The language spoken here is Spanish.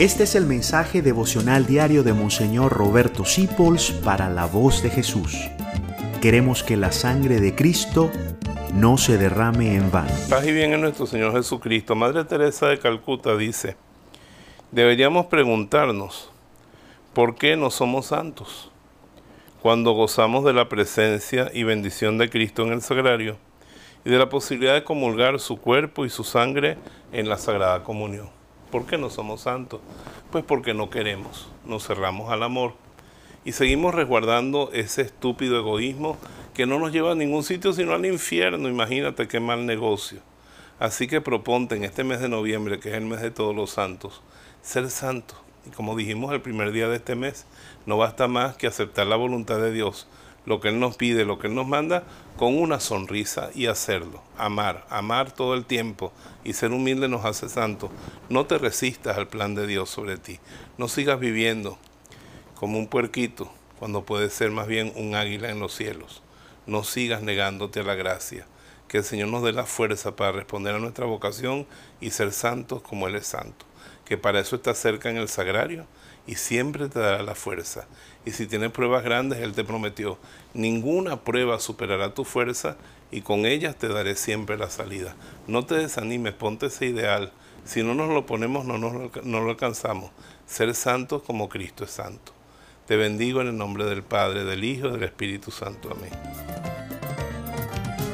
Este es el mensaje devocional diario de Monseñor Roberto Sipols para la voz de Jesús. Queremos que la sangre de Cristo no se derrame en vano. Paz y bien en nuestro Señor Jesucristo. Madre Teresa de Calcuta dice, deberíamos preguntarnos, ¿por qué no somos santos? Cuando gozamos de la presencia y bendición de Cristo en el sagrario y de la posibilidad de comulgar su cuerpo y su sangre en la Sagrada Comunión. ¿Por qué no somos santos? Pues porque no queremos, nos cerramos al amor y seguimos resguardando ese estúpido egoísmo que no nos lleva a ningún sitio sino al infierno. Imagínate qué mal negocio. Así que proponte en este mes de noviembre, que es el mes de todos los santos, ser santo. Y como dijimos el primer día de este mes, no basta más que aceptar la voluntad de Dios lo que Él nos pide, lo que Él nos manda, con una sonrisa y hacerlo. Amar, amar todo el tiempo y ser humilde nos hace santo. No te resistas al plan de Dios sobre ti. No sigas viviendo como un puerquito cuando puedes ser más bien un águila en los cielos. No sigas negándote a la gracia. Que el Señor nos dé la fuerza para responder a nuestra vocación y ser santos como Él es santo. Que para eso está cerca en el sagrario y siempre te dará la fuerza. Y si tienes pruebas grandes, Él te prometió, ninguna prueba superará tu fuerza y con ellas te daré siempre la salida. No te desanimes, ponte ese ideal. Si no nos lo ponemos, no, nos, no lo alcanzamos. Ser santos como Cristo es santo. Te bendigo en el nombre del Padre, del Hijo y del Espíritu Santo. Amén.